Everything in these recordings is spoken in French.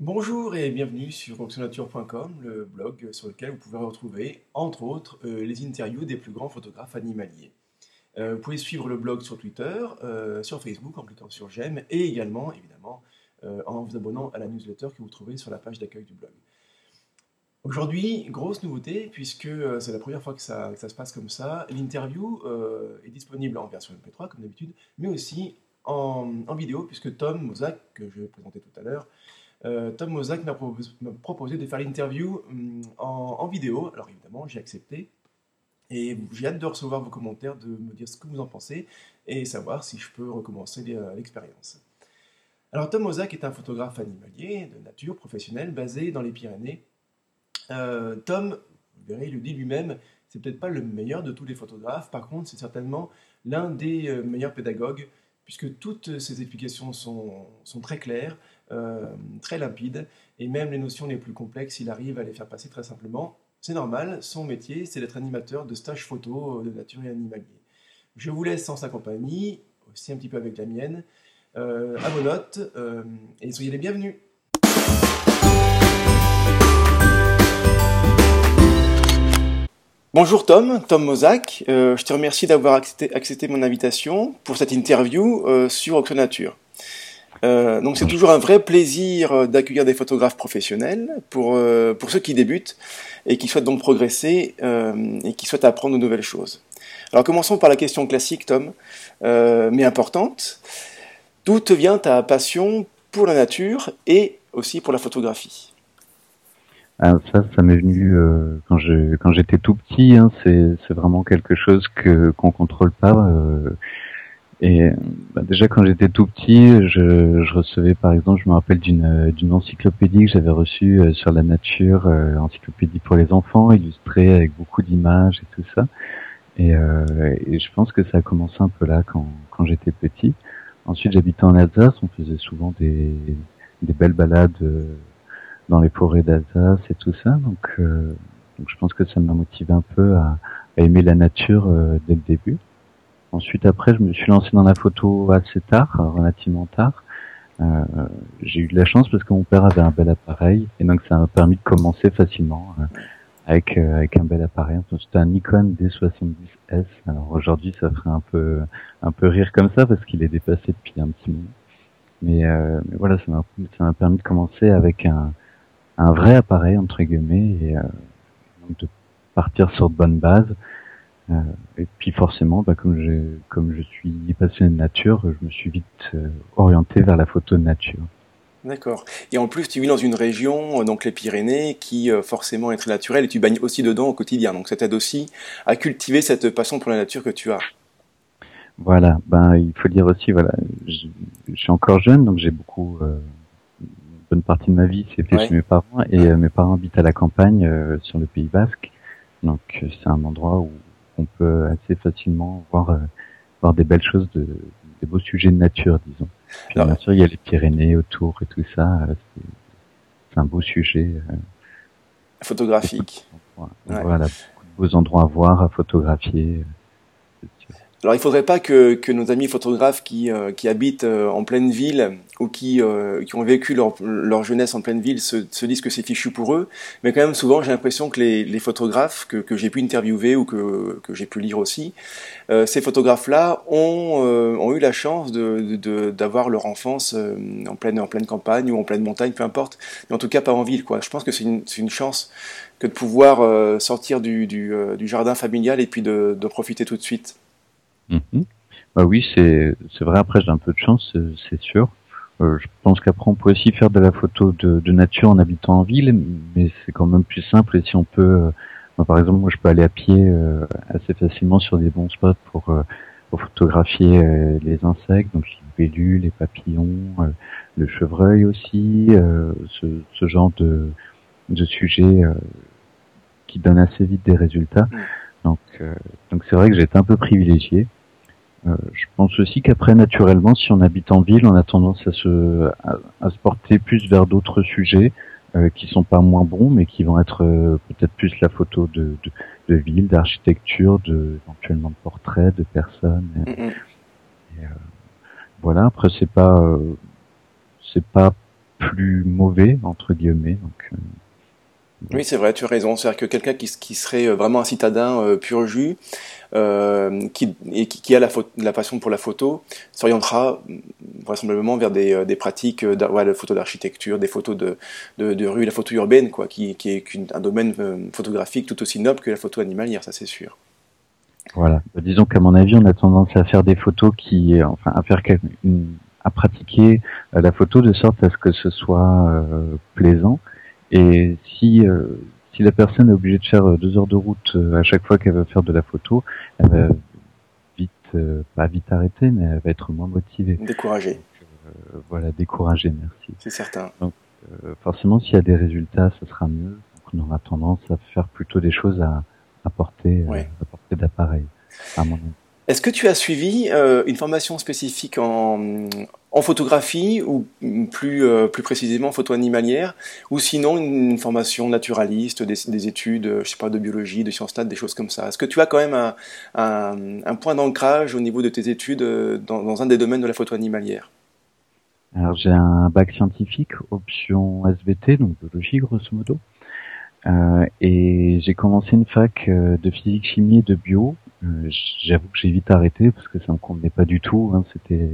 Bonjour et bienvenue sur oxonature.com, le blog sur lequel vous pouvez retrouver, entre autres, euh, les interviews des plus grands photographes animaliers. Euh, vous pouvez suivre le blog sur Twitter, euh, sur Facebook en cliquant sur j'aime et également, évidemment, en vous abonnant à la newsletter que vous trouvez sur la page d'accueil du blog. Aujourd'hui, grosse nouveauté, puisque c'est la première fois que ça, se passe comme ça. L'interview est disponible en version MP3, comme d'habitude, mais aussi en, en, vidéo, puisque Tom Mozak, que je vais présenter tout à l'heure, euh, Tom Mozak m'a proposé de faire l'interview hum, en, vidéo. Alors évidemment, j'ai accepté. Et j'ai hâte de recevoir vos commentaires, de me dire ce que vous en pensez et savoir si je peux recommencer l'expérience. Alors Tom Mozak est un photographe animalier de nature professionnel basé dans les Pyrénées. Euh, Tom, vous verrez, il le dit lui-même, c'est peut-être pas le meilleur de tous les photographes, par contre c'est certainement l'un des euh, meilleurs pédagogues puisque toutes ses explications sont très claires, euh, très limpide, et même les notions les plus complexes, il arrive à les faire passer très simplement. C'est normal, son métier, c'est d'être animateur de stages photo de nature et animalier. Je vous laisse sans sa compagnie, aussi un petit peu avec la mienne, euh, à vos notes, euh, et soyez les bienvenus. Bonjour Tom, Tom Mozak. je te remercie d'avoir accepté, mon invitation pour cette interview sur Oxonature. Euh, donc c'est toujours un vrai plaisir euh, d'accueillir des photographes professionnels pour, euh, pour ceux qui débutent et qui souhaitent donc progresser et qui souhaitent apprendre de nouvelles choses. Alors commençons par la question classique, Tom, mais importante. D'où te vient ta passion pour la nature et aussi pour la photographie? Ah, ça, ça m'est venu quand j'étais tout petit. Hein, c'est c'est vraiment quelque chose que qu'on contrôle pas. Et bah, déjà quand j'étais tout petit, je, je, recevais par exemple, je me rappelle d'une d'une encyclopédie que j'avais reçue euh, sur la nature, euh, encyclopédie pour les enfants, illustrée avec beaucoup d'images et tout ça. Et, euh, et, je pense que ça a commencé un peu là quand quand j'étais petit. Ensuite, j'habitais en Alsace, on faisait souvent des des belles balades euh, dans les forêts d'Alsace et tout ça. Donc, donc je pense que ça m'a motivé un peu à, à aimer la nature dès le début. Ensuite, après, je me suis lancé dans la photo assez tard, relativement tard. Euh, j'ai eu de la chance parce que mon père avait un bel appareil et donc ça m'a permis de commencer facilement euh, avec euh, avec un bel appareil. C'était un Nikon D70S. Alors aujourd'hui, ça ferait un peu un peu rire comme ça parce qu'il est dépassé depuis un petit moment. Mais, euh, mais voilà, ça m'a ça m'a permis de commencer avec un un vrai appareil entre guillemets et donc de partir sur de bonnes bases. Euh, et puis forcément, bah, comme, je, comme je suis passionné de nature, je me suis vite euh, orienté vers la photo de nature. D'accord. Et en plus, tu vis dans une région, euh, donc les Pyrénées, qui forcément est très naturelle, et tu baignes aussi dedans au quotidien. Donc ça t'aide aussi à cultiver cette passion pour la nature que tu as. Voilà. Ben, il faut dire aussi, voilà, je, suis encore jeune, donc j'ai beaucoup, une bonne partie de ma vie c'est fait chez mes parents, et mes parents habitent à la campagne, sur le Pays Basque. Donc c'est un endroit où on peut assez facilement voir euh, voir des belles choses, de, des beaux sujets de nature, disons. Puis, bien sûr, il y a les Pyrénées autour et tout ça. Euh, c'est un beau sujet. Euh, Photographique. Voilà, beaucoup de beaux endroits à voir, à photographier. Alors il faudrait pas que, que, nos amis photographes qui, euh, qui habitent euh, en pleine ville ou qui, euh, qui ont vécu leur, leur, jeunesse en pleine ville se, se disent que c'est fichu pour eux, mais quand même souvent j'ai l'impression que les, les, photographes que, que j'ai pu interviewer ou que, que j'ai pu lire aussi, ces photographes-là ont, ont eu la chance d'avoir de, de, leur enfance en, pleine, en pleine campagne ou en pleine montagne, peu importe, mais en tout cas pas en ville. Quoi. Je pense que c'est une, une chance que de pouvoir sortir du, du, du, jardin familial et puis de, de profiter tout de suite. Mhm. Bah oui, c'est c'est vrai. Après, j'ai un peu de chance, c'est sûr. Euh, je pense qu'après, on peut aussi faire de la photo de, de nature en habitant en ville, mais c'est quand même plus simple. Et si on peut, euh, par exemple, moi, je peux aller à pied euh, assez facilement sur des bons spots pour, pour photographier les insectes, donc les libellules, les papillons, le chevreuil aussi, ce, ce genre de, de sujet qui donne assez vite des résultats. Mm. Donc, donc c'est vrai que j'ai été un peu privilégié. Euh, je pense aussi qu'après, naturellement, si on habite en ville, on a tendance à se, à, se porter plus vers d'autres sujets euh, qui sont pas moins bons, mais qui vont être euh, peut-être plus la photo de, de, de ville, d'architecture, de éventuellement de portraits, de personnes. Et, euh, voilà. Après, c'est pas, c'est pas plus mauvais entre guillemets. Donc, oui, c'est vrai, tu as raison. C'est-à-dire que quelqu'un qui, qui, serait vraiment un citadin pur jus, euh, qui, et qui, a la, la, passion pour la photo s'orientera vraisemblablement vers des, euh, des pratiques euh, ouais, de photos d'architecture, des photos de, de, de, rue, la photo urbaine, quoi, qui, qui est un domaine photographique tout aussi noble que la photo animalière, ça c'est sûr. Voilà. Bah, disons qu'à mon avis, on a tendance à faire des photos qui, enfin, à faire à pratiquer la photo de sorte à ce que ce soit euh, plaisant. Et si si la personne est obligée de faire euh, deux heures de route euh, à chaque fois qu'elle veut faire de la photo, elle va vite, euh, pas vite arrêter, mais elle va être moins motivée. Découragée. voilà, découragée, merci. C'est certain. Donc, forcément, s'il y a des résultats, ce sera mieux. Donc, on aura tendance à faire plutôt des choses à, apporter, à porter d'appareil, à mon avis. Est-ce que tu as suivi euh, une formation spécifique en, photographie ou plus, euh, plus précisément en photo animalière ou sinon une, formation naturaliste, des, des, études, je sais pas, de biologie, de sciences nat, des choses comme ça? Est-ce que tu as quand même un, point d'ancrage au niveau de tes études euh, dans, un des domaines de la photo animalière? Alors j'ai un bac scientifique, option SVT, donc biologie grosso modo. Euh, et j'ai commencé une fac de physique chimie et de bio euh, j'avoue que j'ai vite arrêté parce que ça me convenait pas du tout. Hein, c'était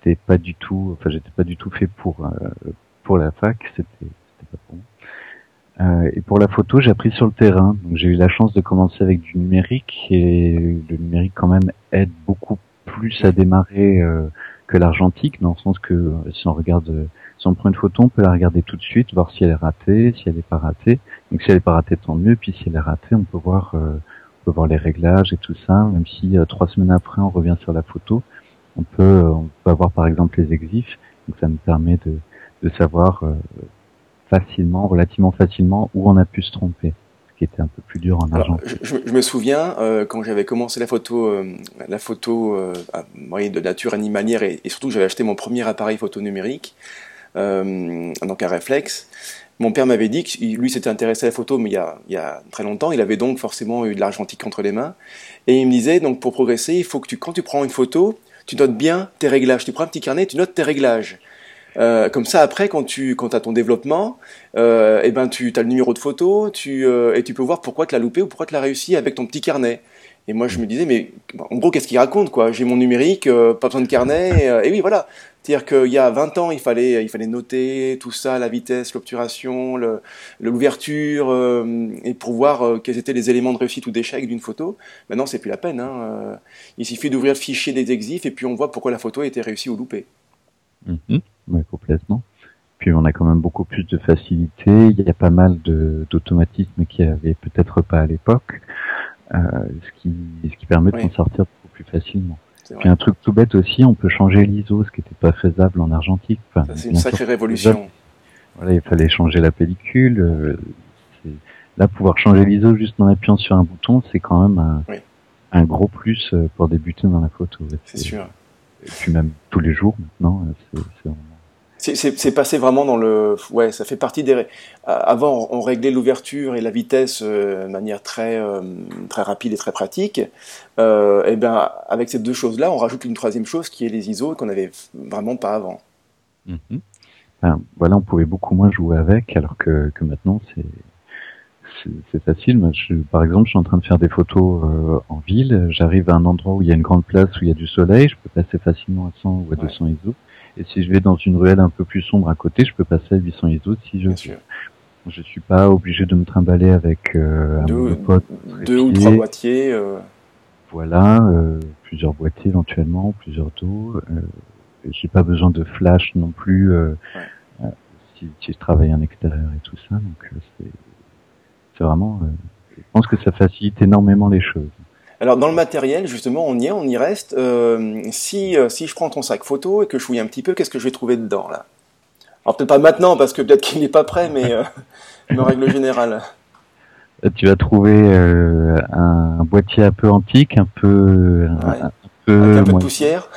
c'était pas du tout. Enfin, j'étais pas du tout fait pour euh, pour la fac. C'était c'était pas bon. Euh, et pour la photo, j'ai appris sur le terrain. Donc j'ai eu la chance de commencer avec du numérique et le numérique quand même aide beaucoup plus à démarrer euh, que l'argentique, dans le sens que si on regarde, si on prend une photo, on peut la regarder tout de suite, voir si elle est ratée, si elle est pas ratée. Donc si elle est pas ratée, tant mieux. Puis si elle est ratée, on peut voir voir les réglages et tout ça, même si euh, trois semaines après on revient sur la photo, on peut, euh, on peut avoir par exemple les exifs, donc ça nous permet de, de savoir euh, facilement, relativement facilement où on a pu se tromper ce qui était un peu plus dur en argent. Je, je, me souviens quand j'avais commencé la photo, la photo de nature animalière et, et surtout j'avais acheté mon premier appareil photo numérique, donc un réflexe. Mon père m'avait dit que lui s'était intéressé à la photo, mais il y, a, il y a très longtemps. Il avait donc forcément eu de l'argentique entre les mains. Et il me disait, donc pour progresser, il faut que tu, quand tu prends une photo, tu notes bien tes réglages. Tu prends un petit carnet, tu notes tes réglages. Euh, comme ça, après, quand tu quand as ton développement, euh, eh ben, tu as le numéro de photo tu, euh, et tu peux voir pourquoi tu l'as loupé ou pourquoi tu l'as réussi avec ton petit carnet. Et moi, je me disais, mais en gros, qu'est-ce qu'il raconte quoi? J'ai mon numérique, euh, pas besoin de carnet. Euh, et oui, voilà. C'est-à-dire qu'il y a 20 ans, il fallait, il fallait noter tout ça, la vitesse, l'obturation, l'ouverture, euh, et pour voir quels étaient les éléments de réussite ou d'échec d'une photo. Maintenant, c'est plus la peine. Hein. Il suffit d'ouvrir le fichier des exifs et puis on voit pourquoi la photo a été réussie ou loupée. Mm-hmm. Oui, complètement. Puis on a quand même beaucoup plus de facilité. Il y a pas mal d'automatismes qui avaient peut-être pas à l'époque. Euh, ce, qui, ce qui permet de s'en sortir beaucoup plus facilement. Puis un truc tout bête aussi, on peut changer l'ISO, ce qui n'était pas faisable en argentique. Enfin, c'est une sacrée révolution. Voilà, il fallait changer la pellicule. Euh, là, pouvoir changer l'ISO juste en appuyant sur un bouton, c'est quand même un, un, gros plus euh, pour débuter dans la photo. C'est sûr. Et puis même tous les jours maintenant, c'est vraiment c'est passé vraiment dans le. Ouais, ça fait partie des. Avant, on réglait l'ouverture et la vitesse euh, de manière très, euh, très rapide et très pratique. Euh, et bien, avec ces deux choses-là, on rajoute une troisième chose qui est les ISO qu'on n'avait vraiment pas avant. Mm-hmm. Ben, voilà, on pouvait beaucoup moins jouer avec, alors que, que maintenant, c'est c'est facile. je, par exemple, je suis en train de faire des photos euh, en ville. J'arrive à un endroit où il y a une grande place où il y a du soleil. Je peux passer facilement à 100 ou à 200 ISO. Et si je vais dans une ruelle un peu plus sombre à côté, je peux passer à 800 ISO si je veux. Je suis pas obligé de me trimballer avec euh, un deux, pote. Deux ou trois boîtiers. Euh... Voilà, euh, plusieurs boîtiers éventuellement, plusieurs dos. Euh, j'ai pas besoin de flash non plus euh, ouais. si, si, je travaille en extérieur et tout ça. Donc c'est vraiment. je pense que ça facilite énormément les choses. Alors dans le matériel, justement, on y est, on y reste. Euh, si, euh, si je prends ton sac photo et que je fouille un petit peu, qu'est-ce que je vais trouver dedans là? Alors peut-être pas maintenant parce que peut-être qu'il n'est pas prêt, mais euh, en règle générale. Tu vas trouver un boîtier un peu antique, un peu, un, peu, un peu de poussière.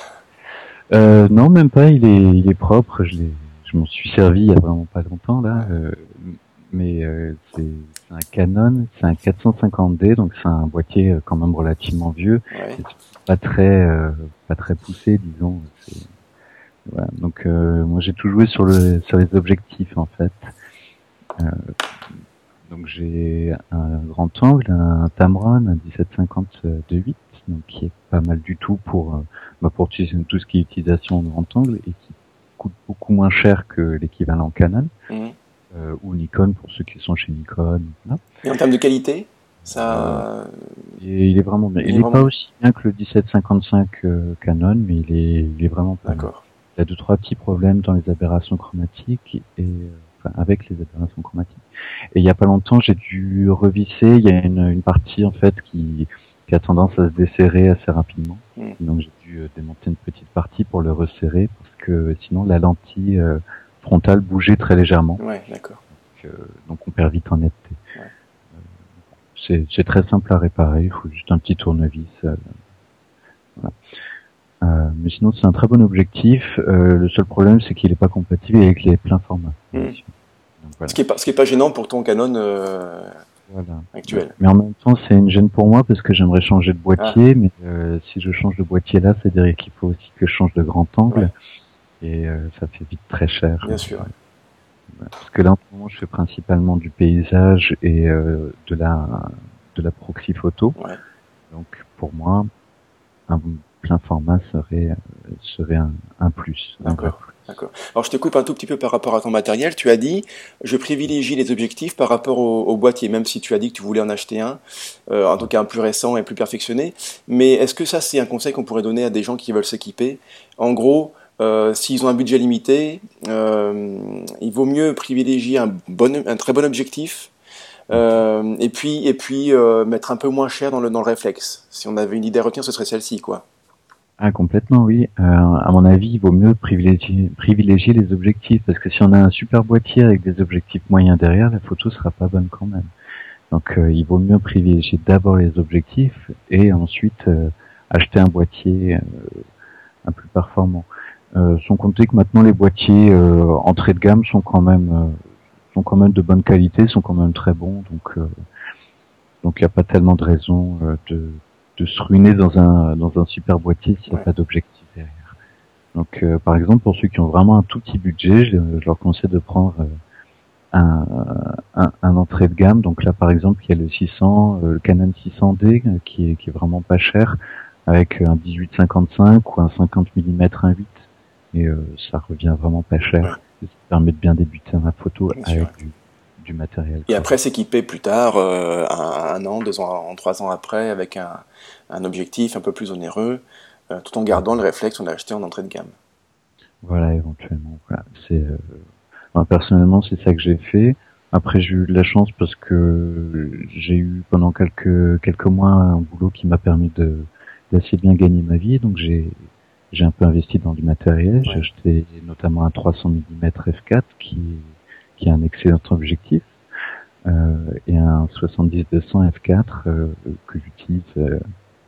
non, même pas. Il est, il est propre. Je, je m'en suis servi il y a vraiment pas longtemps là, mais c'est c'est un Canon, c'est un 450D, donc c'est un boîtier euh, quand même relativement vieux, ouais. pas très euh, pas très poussé, disons. Voilà, donc moi j'ai tout joué sur le sur les objectifs en fait. donc j'ai un grand angle, un Tamron, un 1750 de 8, donc qui est pas mal du tout pour bah, pour tout ce qui est utilisation de grand angle et qui coûte beaucoup moins cher que l'équivalent Canon. Mmh. Euh, ou Nikon pour ceux qui sont chez Nikon. Et en termes de qualité, ça. Euh, il est vraiment bien. Il, n'est pas aussi bien que le 1755 euh, Canon, mais il est, il est vraiment pas. D'accord. Il y a deux trois petits problèmes dans les aberrations chromatiques et enfin, avec les aberrations chromatiques. Et il y a pas longtemps, j'ai dû revisser. Il y a une, une partie en fait qui qui a tendance à se desserrer assez rapidement. Hmm. Donc j'ai dû démonter une petite partie pour le resserrer parce que sinon la lentille frontale bougeait très légèrement. Ouais, d'accord. Donc, euh, donc, on perd vite en netteté. Ouais. C'est très simple à réparer, il faut juste un petit tournevis. Euh, voilà. Euh, mais sinon, c'est un très bon objectif. Euh, le seul problème, c'est qu'il n'est pas compatible avec les pleins formats. Donc, voilà. Ce qui est pas, ce qui est pas gênant pour ton Canon euh, voilà. actuel. Mais en même temps, c'est une gêne pour moi parce que j'aimerais changer de boîtier, ah. mais euh, si je change de boîtier là, c'est-à-dire qu'il faut aussi que je change de grand angle. Ouais et euh, ça fait vite très cher. Bien sûr. Parce que là, en ce moment, je fais principalement du paysage et euh, de la de la proxy photo. Ouais. Donc, pour moi, un plein format serait serait un, un plus. D'accord. D'accord. Alors je te coupe un tout petit peu par rapport à ton matériel. Tu as dit, je privilégie les objectifs par rapport au, au boîtier, même si tu as dit que tu voulais en acheter un, euh, en tout cas un plus récent et plus perfectionné. Mais est-ce que ça c'est un conseil qu'on pourrait donner à des gens qui veulent s'équiper? En gros, euh, s'ils ont un budget limité, euh, il vaut mieux privilégier un, bon, un très bon objectif euh, et puis, et puis mettre un peu moins cher dans le, dans le réflexe. Si on avait une idée à retenir, ce serait celle-ci, quoi. Ah, complètement, oui. à mon avis, il vaut mieux privilégier, privilégier les objectifs parce que si on a un super boîtier avec des objectifs moyens derrière, la photo sera pas bonne quand même. Donc, il vaut mieux privilégier d'abord les objectifs et ensuite acheter un boîtier un plus performant. Euh, sans compter que maintenant les boîtiers euh, entrée de gamme sont quand même euh, sont quand même de bonne qualité, sont quand même très bons, donc euh, donc il n'y a pas tellement de raison de, de se ruiner dans un dans un super boîtier s'il n'y a ouais. pas d'objectif derrière. Donc par exemple pour ceux qui ont vraiment un tout petit budget, je, je leur conseille de prendre un, un, un, entrée de gamme. Donc là, par exemple, il y a le 600, le Canon 600D qui est, qui est vraiment pas cher, avec un 18-55 ou un 50 mm 1.8 et euh, ça revient vraiment pas cher. Ça permet de bien débuter ma photo bien avec du, du, matériel. Et après s'équiper plus tard, euh, un, un, an, deux ans, trois ans après, avec un, un objectif un peu plus onéreux, euh, tout en gardant le réflexe qu'on a acheté en entrée de gamme. Voilà, éventuellement. Voilà. C'est euh, moi, personnellement, c'est ça que j'ai fait. Après, j'ai eu de la chance parce que j'ai eu pendant quelques quelques mois un boulot qui m'a permis de d'assez bien gagner ma vie, donc j'ai j'ai un peu investi dans du matériel. Ouais. J'ai acheté notamment un 300 mm f4 qui, qui est un excellent objectif euh, et un 70-200 f4 euh, que j'utilise euh,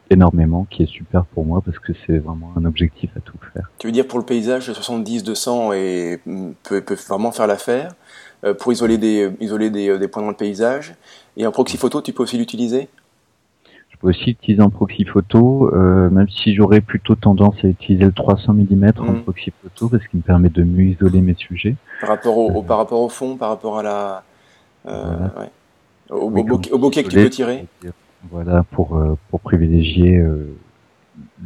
énormément, qui est super pour moi parce que c'est vraiment un objectif à tout faire. Tu veux dire pour le paysage, le 70-200 et peut, peut vraiment faire l'affaire euh, pour isoler des isoler des, des points dans le paysage. Et en proxy photo, tu peux aussi l'utiliser? Aussi utiliser en proxy photo, euh, même si j'aurais plutôt tendance à utiliser le 300 mm mmh. en proxy photo parce qu'il me permet de mieux isoler mes sujets. Par rapport au, euh, par rapport au fond, par rapport à la, euh, voilà. ouais. au, oui, au, au, bokeh que tu peux tirer. Voilà, pour euh, pour privilégier euh,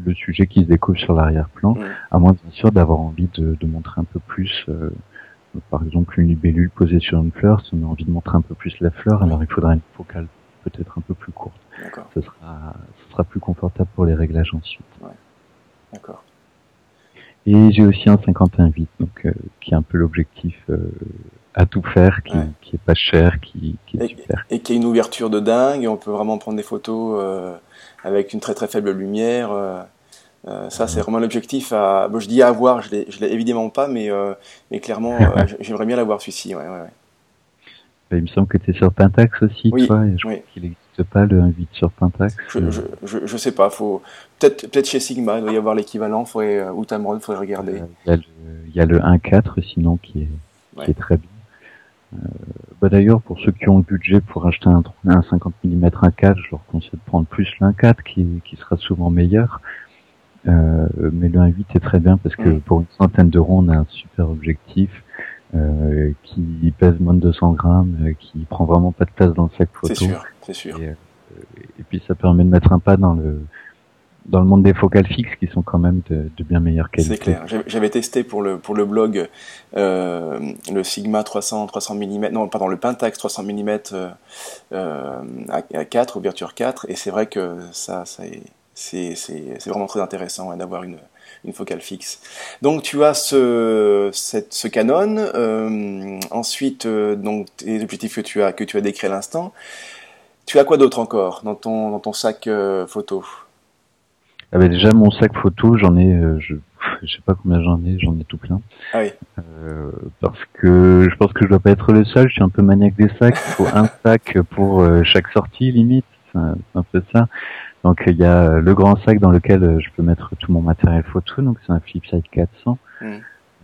le sujet qui se découvre sur l'arrière-plan, mmh. à moins bien sûr d'avoir envie de, de, montrer un peu plus. Euh, par exemple, une libellule posée sur une fleur, si on a envie de montrer un peu plus la fleur, alors il faudra une focale peut-être un peu plus courte. Ce sera, ce sera plus confortable pour les réglages ensuite. Ouais. D'accord. Et j'ai aussi un 51.8, donc euh, qui est un peu l'objectif euh, à tout faire, qui, ouais. qui est pas cher, qui, qui est et, super. Et qui a une ouverture de dingue, et on peut vraiment prendre des photos euh, avec une très très faible lumière. Ça, c'est vraiment l'objectif à. Bon, je dis à avoir, je l'ai, je l'ai évidemment pas, mais mais clairement, j'aimerais bien l'avoir celui-ci. Ouais, ouais, ouais. Bah, il me semble que tu es sur Pentax aussi, oui, toi, et je oui. crois qu'il n'existe pas le 1.8 sur Pentax. Je, je, je, je, sais pas, faut peut-être peut-être chez Sigma, il doit y avoir l'équivalent, faudrait, euh, ou Tamron, il faudrait regarder. Euh, il y a le, 1.4 sinon qui est, ouais. qui est très bien. Euh, bah d'ailleurs, pour ceux qui ont le budget pour acheter un, un 50 mm 1.4, je leur conseille de prendre plus l'1.4 qui, qui sera souvent meilleur. mais le 1.8 est très bien parce que Mm. pour une centaine d'euros, on a un super objectif euh, qui pèse moins de 200 grammes, euh, qui prend vraiment pas de place dans le sac photo. C'est sûr, c'est sûr. Et, euh, et puis ça permet de mettre un pas dans le dans le monde des focales fixes qui sont quand même de, de bien meilleure qualité. C'est clair. J'avais- testé pour le pour le blog euh, le Sigma 300 300 mm non pardon le Pentax 300 mm à, à 4 ouverture 4 et c'est vrai que ça, ça est- c'est c'est c'est vraiment très intéressant ouais, d'avoir une une focale fixe. Donc tu as ce cette, ce Canon euh, ensuite euh, donc les objectifs que tu as que tu as décrits à l'instant. Tu as quoi d'autre encore dans ton dans ton sac euh, photo? Ah bah déjà mon sac photo, j'en ai, je, je sais pas combien j'en ai, j'en ai tout plein. Ah oui. Parce que je pense que je dois pas être le seul. Je suis un peu maniaque des sacs. Il faut un sac pour chaque sortie limite. C'est un, peu ça. Donc il y a le grand sac dans lequel euh, je peux mettre tout mon matériel photo. Donc c'est un Flipside 400 Mm.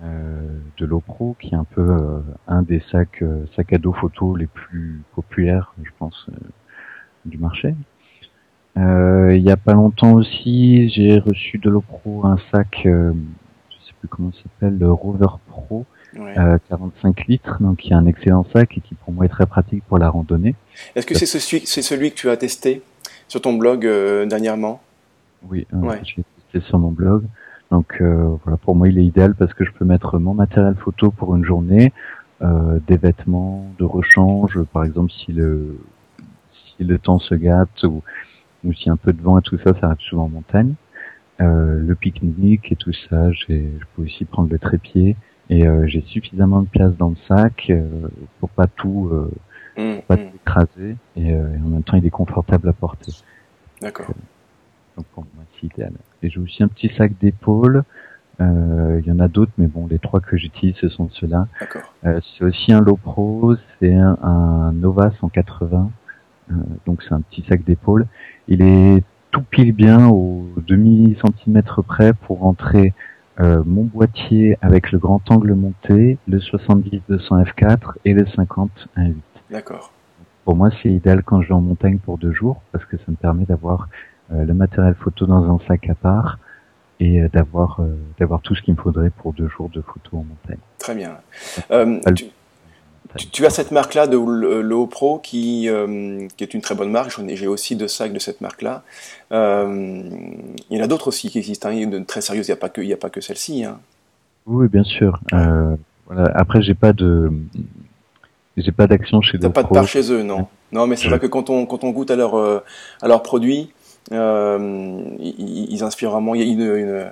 euh, de l'Opro qui est un peu euh, un des sacs euh, sacs à dos photo les plus populaires, je pense, euh, du marché. Euh, il y a pas longtemps aussi, j'ai reçu de l'Opro un sac, euh, je sais plus comment il s'appelle, le Rover Pro, Ouais. euh, 45 litres, donc qui est un excellent sac et qui pour moi est très pratique pour la randonnée. Est-ce que c'est celui, c'est celui que tu as testé sur ton blog euh, dernièrement? Oui, euh, Ouais. je l'ai testé sur mon blog. Donc euh, voilà, pour moi il est idéal parce que je peux mettre mon matériel photo pour une journée, euh, des vêtements de rechange, par exemple si le si le temps se gâte ou, ou si un peu de vent et tout ça, ça arrive souvent en montagne. Euh, le pique-nique et tout ça, j'ai, je peux aussi prendre le trépied et euh, j'ai suffisamment de place dans le sac euh, pour pas tout euh, Hum, pas hum, tout écraser et, euh, et en même temps il est confortable à porter. D'accord. Donc pour moi, c'est idéal. Et j'ai aussi un petit sac d'épaule. Euh, Il y en a d'autres, mais bon, les trois que j'utilise, ce sont ceux-là. D'accord. Euh, c'est aussi un Low Pro, c'est un, un Nova 180. Euh, donc c'est un petit sac d'épaule. Il est tout pile bien au demi centimètre près pour rentrer euh, mon boîtier avec le grand angle monté, le 70-200 f4 et le 50 1.8. D'accord. Pour moi, c'est idéal quand je vais en montagne pour deux jours parce que ça me permet d'avoir euh, le matériel photo dans un sac à part et euh, d'avoir euh, d'avoir tout ce qu'il me faudrait pour deux jours de photo en montagne. Très bien. Euh, tu, tu- tu as cette marque-là de le, le Haut Pro qui, euh, qui est une très bonne marque. J'en ai- J'ai aussi deux sacs de cette marque-là. Euh, il y en a d'autres aussi qui existent. Hein, de très sérieuses. Il n'y a pas que, il y a pas que celle-ci. Hein. Oui, bien sûr. Euh, voilà. Après, j'ai pas de j'ai pas d'action chez T'as pas de part chez eux, non. Non, mais c'est vrai que quand on, quand on goûte à leurs euh, à leurs produits, euh, ils, ils inspirent vraiment. Il y a une, une,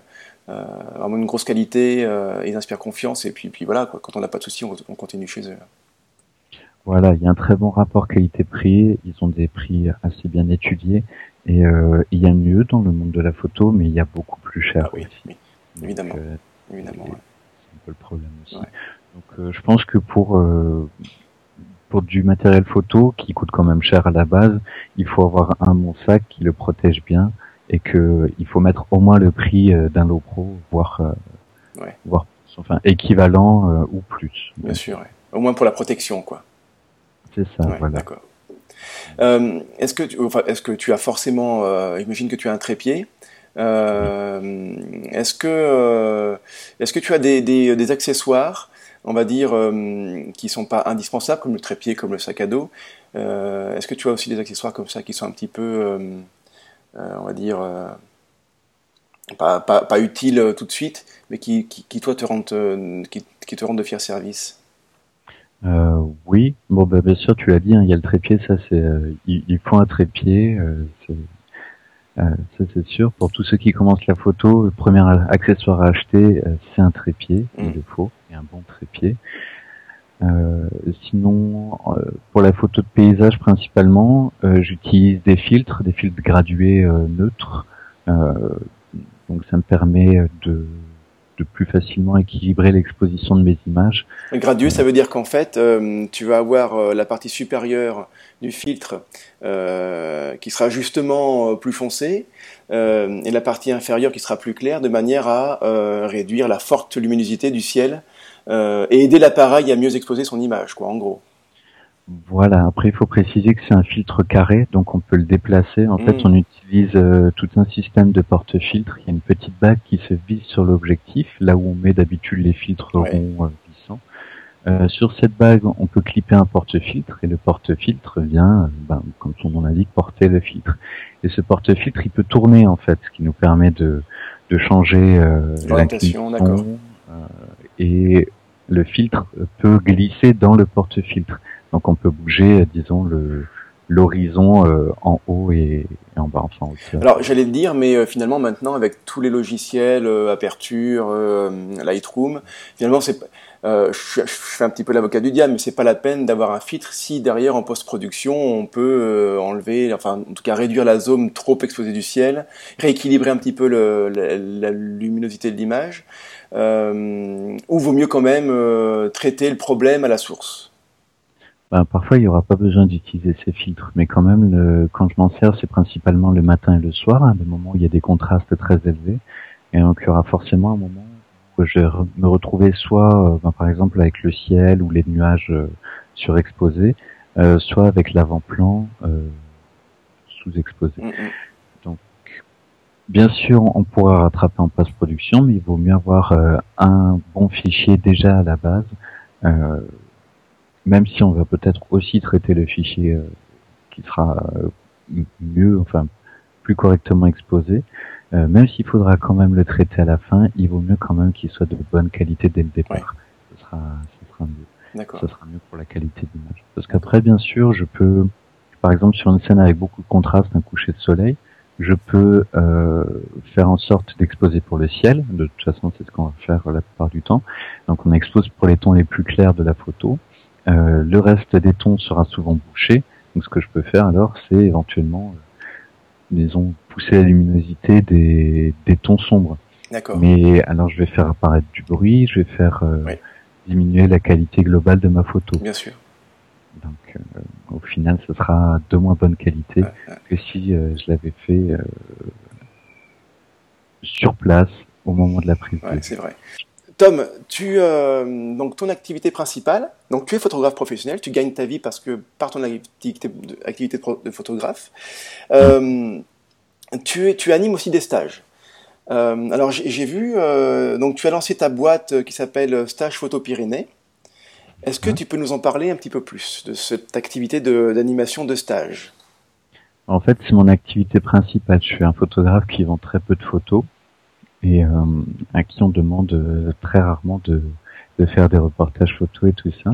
euh, vraiment une grosse qualité. euh, ils inspirent confiance. Et puis, puis voilà. Quoi, quand on n'a pas de soucis, on, on continue chez eux. Voilà, il y a un très bon rapport qualité-prix. Ils ont des prix assez bien étudiés et euh, il y a mieux dans le monde de la photo, mais il y a beaucoup plus cher Ah oui, aussi. oui, Donc, évidemment. euh, évidemment. Ouais. c'est un peu le problème aussi. Ouais. Donc euh, je pense que pour euh, pour du matériel photo qui coûte quand même cher à la base, il faut avoir un bon sac qui le protège bien et que il faut mettre au moins le prix d'un lot pro, voire euh, Ouais. voire enfin équivalent euh, ou plus. Bien sûr. Au moins pour la protection, quoi. C'est ça, Ouais, voilà. D'accord. Euh, est-ce que tu, enfin, est-ce que tu as forcément, euh, j'imagine que tu as un trépied. Euh, est-ce que, euh, est-ce que tu as des, des, des accessoires, on va dire, qui sont pas indispensables comme le trépied, comme le sac à dos. Est-ce que tu as aussi des accessoires comme ça qui sont un petit peu, on va dire, pas, pas, pas utiles tout de suite, mais qui, qui, qui toi te rendent, qui, qui te rendent de fiers services? Euh, oui, bon bah bien sûr tu l'as dit, hein, il y a le trépied, ça c'est euh, il, il faut un trépied, euh, c'est euh, ça c'est sûr. Pour tous ceux qui commencent la photo, le premier accessoire à acheter, euh, c'est un trépied, Mm. il le faut, et un bon trépied. Euh, sinon, euh, pour la photo de paysage principalement, euh, j'utilise des filtres, des filtres gradués euh, neutres. Euh, donc ça me permet de, de plus facilement équilibrer l'exposition de mes images. Gradué, ça veut dire qu'en fait, euh, tu vas avoir euh, la partie supérieure du filtre euh, qui sera justement euh, plus foncée euh, et la partie inférieure qui sera plus claire, de manière à euh, réduire la forte luminosité du ciel euh, et aider l'appareil à mieux exposer son image, quoi, en gros. Voilà, après il faut préciser que c'est un filtre carré, donc on peut le déplacer. En fait, Mm. on utilise euh, tout un système de porte-filtre. Il y a une petite bague qui se visse sur l'objectif, là où on met d'habitude les filtres Ouais. ronds euh, vissants. Euh, sur cette bague, on peut clipper un porte-filtre, et le porte-filtre vient, ben, comme son nom l'indique, porter le filtre. Et ce porte-filtre, il peut tourner en fait, ce qui nous permet de, de changer euh, L'orientation, d'accord. et le filtre peut glisser dans le porte-filtre. Donc on peut bouger, disons, le l'horizon euh, en haut et, et en bas, enfin. Alors, j'allais le dire, mais euh, finalement, maintenant, avec tous les logiciels, euh, Aperture, euh, Lightroom, finalement, c'est, euh, je, je fais un petit peu l'avocat du diable, mais c'est pas la peine d'avoir un filtre si derrière, en post-production, on peut euh, enlever, enfin, en tout cas, réduire la zone trop exposée du ciel, rééquilibrer un petit peu le, la, la luminosité de l'image, ou vaut mieux quand même traiter le problème à la source. Ben, parfois, il n'y aura pas besoin d'utiliser ces filtres, mais quand même, le, quand je m'en sers, c'est principalement le matin et le soir, hein, des moments où il y a des contrastes très élevés. Et donc, il y aura forcément un moment où je vais me retrouver soit, euh, ben, par exemple, avec le ciel ou les nuages euh, surexposés, euh, soit avec l'avant-plan euh, sous-exposé. Mm, mm. Bien sûr, on pourra rattraper en post-production, mais il vaut mieux avoir euh, un bon fichier déjà à la base, euh, même si on va peut-être aussi traiter le fichier euh, qui sera euh, mieux, enfin plus correctement exposé. Euh, même s'il faudra quand même le traiter à la fin, il vaut mieux quand même qu'il soit de bonne qualité dès le départ. Ce sera, ce sera mieux D'accord. ça sera mieux pour la qualité d'image. Parce qu'après, bien sûr, je peux, par exemple, sur une scène avec beaucoup de contraste, un coucher de soleil, je peux euh, faire en sorte d'exposer pour le ciel. De toute façon, c'est ce qu'on va faire la plupart du temps. Donc, on expose pour les tons les plus clairs de la photo. Euh, le reste des tons sera souvent bouché. Donc, ce que je peux faire alors, c'est éventuellement, euh, disons, pousser la luminosité des, des tons sombres. D'accord. Mais alors, je vais faire apparaître du bruit, je vais faire euh, Oui. diminuer la qualité globale de ma photo. Bien sûr. Donc, euh, au final, ce sera de moins bonne qualité que si euh, je l'avais fait euh, sur place au moment de la prise de Ouais, vue. c'est vrai. Tom, tu euh, donc ton activité principale, donc tu es photographe professionnel, tu gagnes ta vie parce que par ton activité de, activité de, de photographe, euh, tu, es- tu animes aussi des stages. Euh, alors j'ai vu, donc tu as lancé ta boîte qui s'appelle Stage Photo Pyrénées. Est-ce que Mhm. tu peux nous en parler un petit peu plus de cette activité de- d'animation de, stage? En fait, c'est mon activité principale. Je suis un photographe qui vend très peu de photos et euh, à qui on demande euh, très rarement de, de faire des reportages photos et tout ça.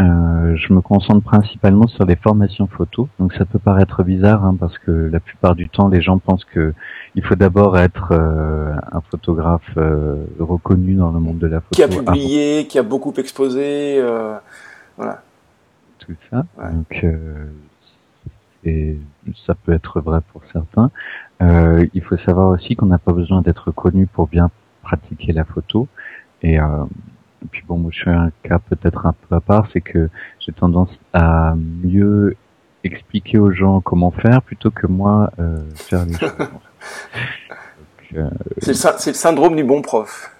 Euh, je me concentre principalement sur les formations photos. Donc ça peut paraître bizarre hein, parce que la plupart du temps, les gens pensent que il faut d'abord être euh, un photographe euh, reconnu dans le monde de la photo. Qui a publié, qui a beaucoup exposé, euh, voilà. tout ça. Ouais. Donc, euh, et ça peut être vrai pour certains. Euh, il faut savoir aussi qu'on n'a pas besoin d'être connu pour bien pratiquer la photo. Et, euh, et puis bon, moi je suis un cas peut-être un peu à part, c'est que j'ai tendance à mieux expliquer aux gens comment faire plutôt que moi euh, faire les choses. Euh, C'est le, le syndrome du bon prof.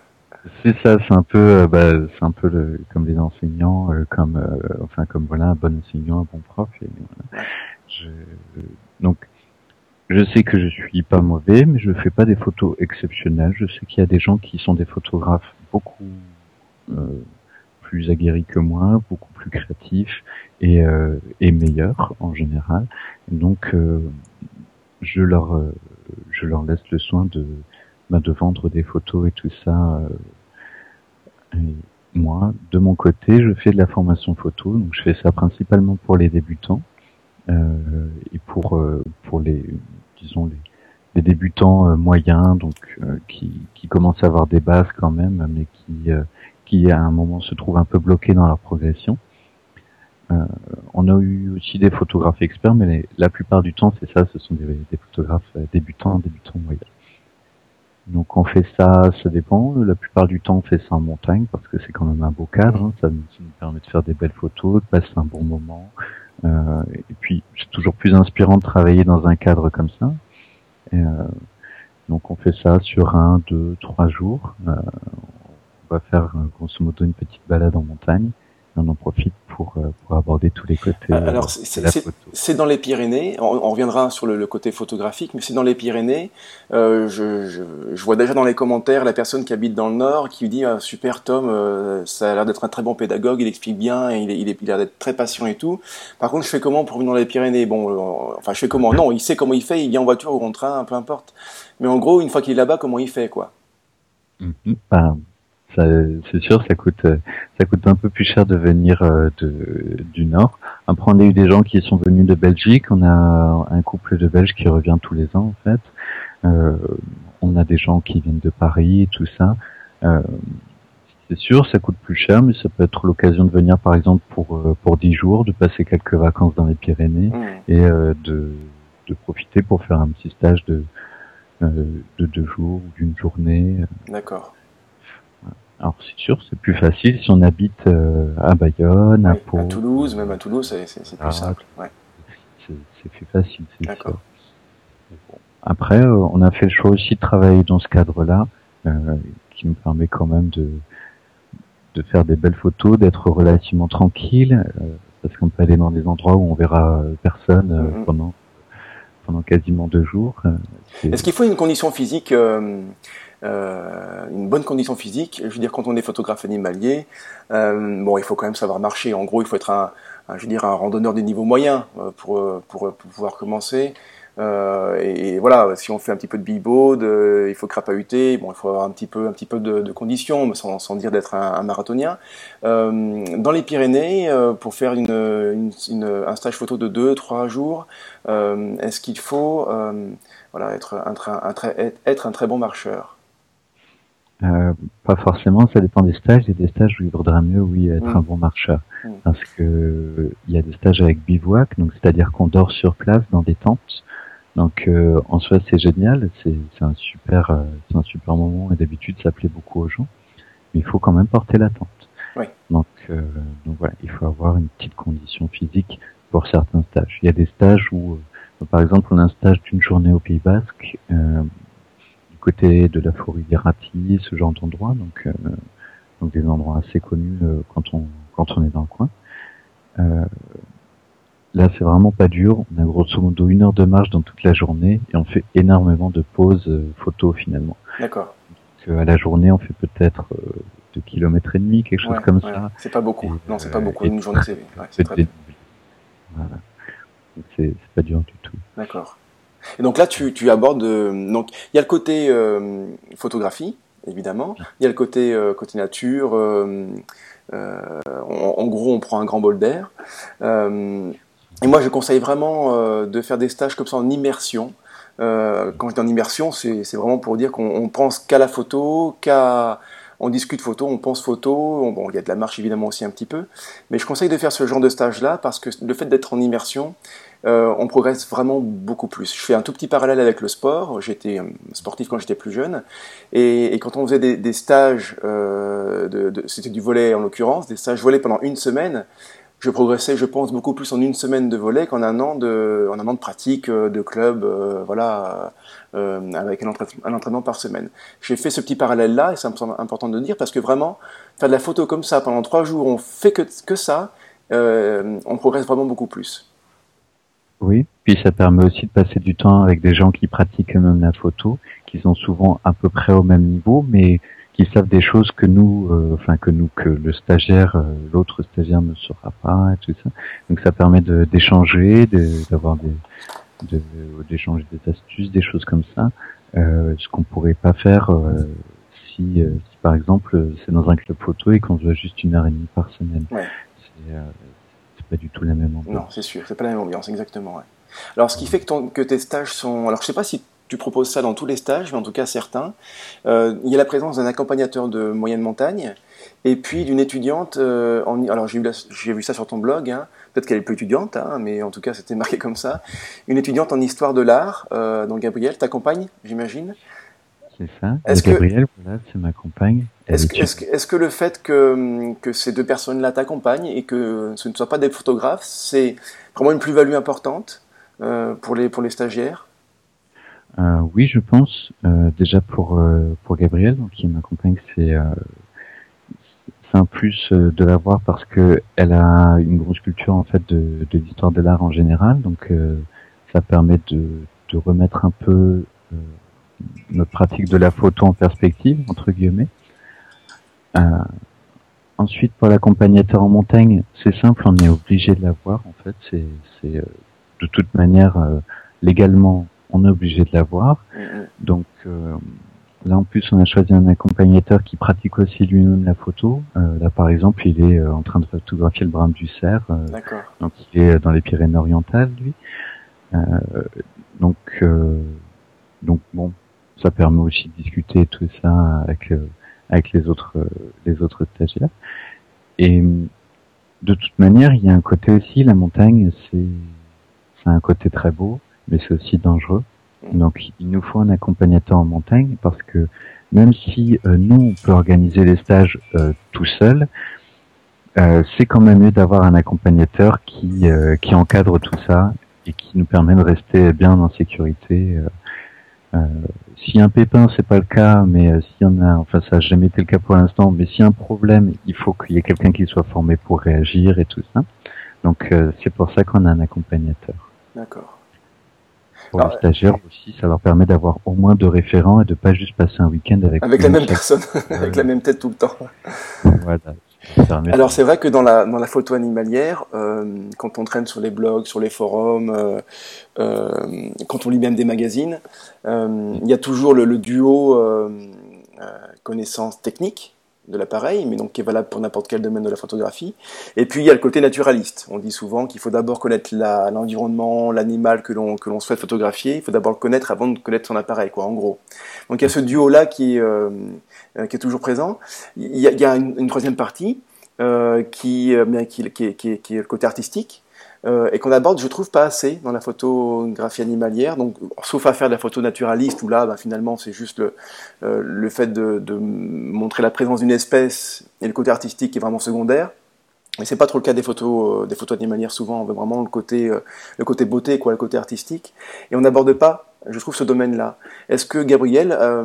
c'est ça, c'est un peu, euh, bah, c'est un peu le, comme les enseignants, euh, comme, euh, enfin comme voilà, un bon enseignant, un bon prof. Et, voilà. Je, donc, je sais que je suis pas mauvais, mais je fais pas des photos exceptionnelles. Je sais qu'il y a des gens qui sont des photographes beaucoup euh, plus aguerris que moi, beaucoup plus créatifs et, euh, et meilleurs en général. Donc, euh, je leur, euh, je leur laisse le soin de, bah, de vendre des photos et tout ça. euh, et moi, de mon côté, je fais de la formation photo, donc je fais ça principalement pour les débutants euh, et pour euh, pour les disons les, les débutants euh, moyens, donc euh, qui qui commencent à avoir des bases quand même, mais qui euh, qui à un moment se trouvent un peu bloqués dans leur progression. Euh, on a eu aussi des photographes experts, mais la plupart du temps, c'est ça, ce sont des, des photographes débutants, débutants moyens. Donc on fait ça, ça dépend. La plupart du temps, on fait ça en montagne parce que c'est quand même un beau cadre. hein. Ça nous permet de faire des belles photos, de passer un bon moment. Euh, et puis c'est toujours plus inspirant de travailler dans un cadre comme ça. Euh, donc on fait ça sur un, deux, trois jours. Euh, on va faire grosso modo une petite balade en montagne. On en profite pour, euh, pour aborder tous les côtés. Ah, alors, c'est dans les Pyrénées. On, reviendra sur le, côté photographique, mais c'est dans les Pyrénées. Euh, je, je, je, vois déjà dans les commentaires la personne qui habite dans le Nord qui dit ah, super Tom, euh, ça a l'air d'être un très bon pédagogue, il explique bien, il, est, il, est, il a l'air d'être très patient et tout. Par contre, je fais comment pour venir dans les Pyrénées? Bon, euh, enfin, je fais comment? Non, il sait comment il fait. Il vient en voiture ou en train, peu importe. Mais en gros, une fois qu'il est là-bas, comment il fait quoi? Mm-hmm. ben, c'est sûr, ça coûte, ça coûte un peu plus cher de venir euh, de, du Nord. Après, on a eu des gens qui sont venus de Belgique. On a un couple de Belges qui revient tous les ans, en fait. Euh, on a des gens qui viennent de Paris et tout ça. Euh, c'est sûr, ça coûte plus cher, mais ça peut être l'occasion de venir, par exemple, pour euh, pour dix jours, de passer quelques vacances dans les Pyrénées mmh. et euh, de, de profiter pour faire un petit stage de de deux jours ou d'une journée. D'accord. Alors c'est sûr, c'est plus facile si on habite euh, à Bayonne, à Pau. À Toulouse, même à Toulouse, c'est plus ah, simple. Ouais. C'est plus facile, c'est sûr. Après, euh, on a fait le choix aussi de travailler dans ce cadre-là, euh, qui nous permet quand même de de faire des belles photos, d'être relativement tranquille, euh, parce qu'on peut aller dans des endroits où on verra personne mm-hmm. pendant pendant quasiment deux jours. Est-ce qu'il faut une condition physique euh, une bonne condition physique? Je veux dire, quand on est photographe animalier, euh, bon, il faut quand même savoir marcher. En gros, il faut être un, je veux dire, un randonneur des niveaux moyens euh, pour, pour pouvoir commencer. Euh, et, voilà, si on fait un petit peu de billboard, il faut crapahuter. Bon, il faut avoir un petit peu, un petit peu de, de conditions, sans, sans dire d'être un, un, marathonien. Euh, dans les Pyrénées, pour faire une, une, une, un stage photo de 2-3 jours, est-ce qu'il faut voilà, être, un, un, être un très bon marcheur? Euh, pas forcément, ça dépend des stages. Il y a des stages où il vaudra mieux, oui, être mm. un bon marcheur, mm. parce que il y a des stages avec bivouac, donc c'est-à-dire qu'on dort sur place dans des tentes. Donc euh, en soi, c'est génial, c'est un super, euh, c'est un super moment et d'habitude ça plaît beaucoup aux gens. Mais il faut quand même porter la tente. Oui. Donc, donc voilà, il faut avoir une petite condition physique pour certains stages. Il y a des stages où, par exemple, on a un stage d'une journée au Pays Basque côté de la forêt d'Irati, ce genre d'endroit, donc, euh, donc des endroits assez connus euh, quand on quand on est dans le coin. Euh, là, c'est vraiment pas dur. On a grosso modo une heure de marche dans toute la journée et on fait énormément de pauses photos finalement. D'accord. À la journée, on fait peut-être deux kilomètres et demi, quelque chose comme ça. C'est pas beaucoup. non, c'est pas beaucoup. Une journée, c'est ouais, très Voilà. C'est pas dur du tout. D'accord. Et donc là, tu, tu abordes. Euh, donc, il y a le côté euh, photographie, évidemment. Il y a le côté euh, côté nature. en gros, on prend un grand bol d'air. Et moi, je conseille vraiment de faire des stages comme ça en immersion. quand je dis en immersion, c'est vraiment pour dire qu'on pense qu'à la photo, qu'à on discute photo, on pense photo, bon, il y a de la marche évidemment aussi un petit peu, mais je conseille de faire ce genre de stage-là parce que le fait d'être en immersion, euh, on progresse vraiment beaucoup plus. Je fais un tout petit parallèle avec le sport. J'étais euh, sportif quand j'étais plus jeune, et, quand on faisait des, stages, euh, de, c'était du volet en l'occurrence, des stages volés pendant une semaine, je progressais, je pense, beaucoup plus en une semaine de volet qu'en un an de, en un an de pratique de club, voilà, avec un, entraînement par semaine. J'ai fait ce petit parallèle-là, et c'est important de dire parce que vraiment, faire de la photo comme ça pendant trois jours, on fait que, que ça, on progresse vraiment beaucoup plus. Oui, puis ça permet aussi de passer du temps avec des gens qui pratiquent eux-mêmes la photo, qui sont souvent à peu près au même niveau, mais qui savent des choses que nous, euh, enfin que nous, que le stagiaire, euh, l'autre stagiaire ne saura pas, et tout ça. Donc ça permet d'échanger, d'avoir des, d'échanger des astuces, des choses comme ça, euh, ce qu'on pourrait pas faire si, si, par exemple c'est dans un club photo et qu'on doit juste une heure et demie par semaine. Ouais pas du tout la même ambiance. Non, c'est sûr, c'est pas la même ambiance, exactement. Ouais. Alors, ce qui fait que, ton, que, tes stages sont. Alors, je sais pas si tu proposes ça dans tous les stages, mais en tout cas certains. Euh, il y a la présence d'un accompagnateur de moyenne montagne et puis d'une étudiante. Euh, en... Alors, j'ai vu, vu, ça sur ton blog. Hein. Peut-être qu'elle est plus étudiante, hein, mais en tout cas, c'était marqué comme ça. Une étudiante en histoire de l'art. Euh, donc, Gabriel t'accompagne, j'imagine c'est ça. Est-ce Gabriel, voilà, c'est ma compagne. Est-ce que, est que, le fait que, que ces deux personnes-là t'accompagnent et que ce ne soient pas des photographes, c'est vraiment une plus-value importante euh, pour, les, pour les stagiaires? Euh, Oui, je pense. Euh, déjà pour, euh, pour Gabriel, donc, qui m'accompagne, c'est c'est un plus euh, de la voir parce que elle a une grosse culture en fait de, de l'histoire de l'art en général, donc euh, ça permet de, de remettre un peu euh, notre pratique de la photo en perspective entre guillemets. ensuite, pour l'accompagnateur en montagne, c'est simple, on est obligé de la voir en fait. C'est, de toute manière légalement, on est obligé de la voir. Mm-hmm. Donc Là, en plus, on a choisi un accompagnateur qui pratique aussi lui-même la photo. Euh, là, par exemple, il est euh, en train de photographier le brin du cerf. Euh, donc, il est dans les Pyrénées-Orientales, lui. Euh, donc, donc bon, ça permet aussi de discuter tout ça avec avec les autres les autres stagiaires. Et de toute manière, il y a un côté aussi, la montagne, c'est c'est un côté très beau, mais c'est aussi dangereux. Donc il nous faut un accompagnateur en montagne parce que même si euh, nous on peut organiser les stages euh, tout seul, euh, c'est quand même mieux d'avoir un accompagnateur qui qui encadre tout ça et qui nous permet de rester bien en sécurité. si un pépin c'est pas le cas, mais s'il y en a, enfin ça n'a jamais été le cas pour l'instant, mais a un problème, il faut qu'il y ait quelqu'un qui soit formé pour réagir et tout ça. Donc c'est pour ça qu'on a un accompagnateur. D'accord. Pour les stagiaires aussi, ça leur permet d'avoir au moins deux référents et de pas juste passer un week-end avec avec la même personne, avec la même tête tout le temps. voilà. Alors c'est vrai que dans la, dans la photo animalière, euh, quand on traîne sur les blogs, sur les forums, euh, euh, quand on lit même des magazines, il y a toujours le, le duo connaissance technique de l'appareil, mais donc qui est valable pour n'importe quel domaine de la photographie. Et puis il y a le côté naturaliste. On dit souvent qu'il faut d'abord connaître l'environnement, l'animal que l'on que l'on souhaite photographier. Il faut d'abord le connaître avant de connaître son appareil, quoi, en gros. Donc il y a ce duo là qui est euh, qui est toujours présent. Il y a, une, troisième partie euh, euh, qui, qui, qui, qui est le côté artistique. Euh, et qu'on aborde, je trouve, pas assez dans la photographie animalière. Donc, sauf à faire de la photo naturaliste, où là, bah, finalement, c'est juste le, euh, le fait de, de, montrer la présence d'une espèce et le côté artistique qui est vraiment secondaire. Mais c'est pas trop le cas des photos, euh, des photos animalières. Souvent, on veut vraiment le côté, euh, le côté beauté, quoi, le côté artistique. Et on n'aborde pas je trouve ce domaine-là. Est-ce que Gabriel, euh,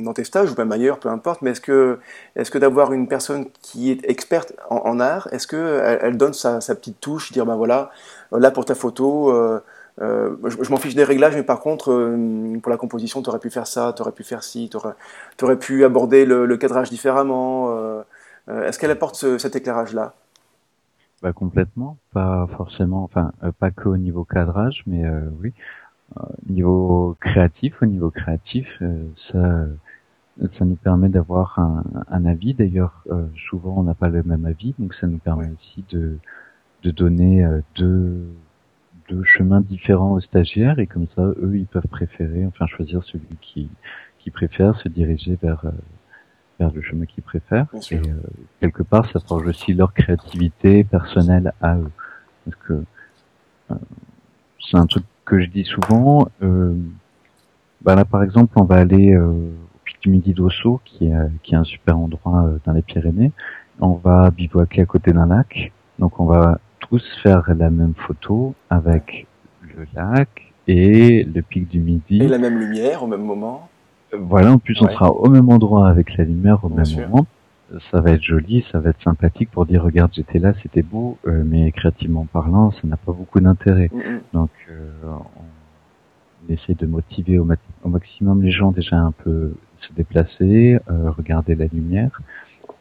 dans tes stages ou même ailleurs, peu importe, mais est-ce que, est-ce que d'avoir une personne qui est experte en, art, est-ce que elle, donne sa, petite touche, dire ben voilà, là pour ta photo, euh, euh, je, m'en fiche des réglages, mais par contre, euh, pour la composition, tu aurais pu faire ça, tu aurais pu faire ci, tu aurais, pu aborder le, cadrage différemment. Euh, est-ce qu'elle apporte ce, cet éclairage-là? Bah, complètement, pas forcément, enfin pas que au niveau cadrage, mais oui, niveau créatif, au niveau créatif, euh, ça, ça nous permet d'avoir un, un, avis. D'ailleurs, euh, souvent on n'a pas le même avis, donc ça nous permet aussi de, de donner euh, deux, deux chemins différents aux stagiaires et comme ça, eux, ils peuvent préférer, enfin choisir celui qui, qui préfère se diriger vers vers le chemin qu'ils préfèrent. Et quelque part, ça forge aussi leur créativité personnelle à eux, parce que c'est un truc que je dis souvent. Euh, bah là, par exemple, on va aller euh, au pic du Midi d'Osso, qui est, qui est un super endroit euh, dans les Pyrénées. On va bivouaquer à côté d'un lac. Donc, on va tous faire la même photo avec le lac et le pic du Midi. Et la même lumière au même moment. Voilà, en plus, on sera au même endroit avec la lumière au même moment ça va être joli, ça va être sympathique pour dire regarde j'étais là, c'était beau, euh, mais créativement parlant, ça n'a pas beaucoup d'intérêt. Donc euh, on essaie de motiver au, maximum les gens déjà un peu se déplacer, euh, regarder la lumière,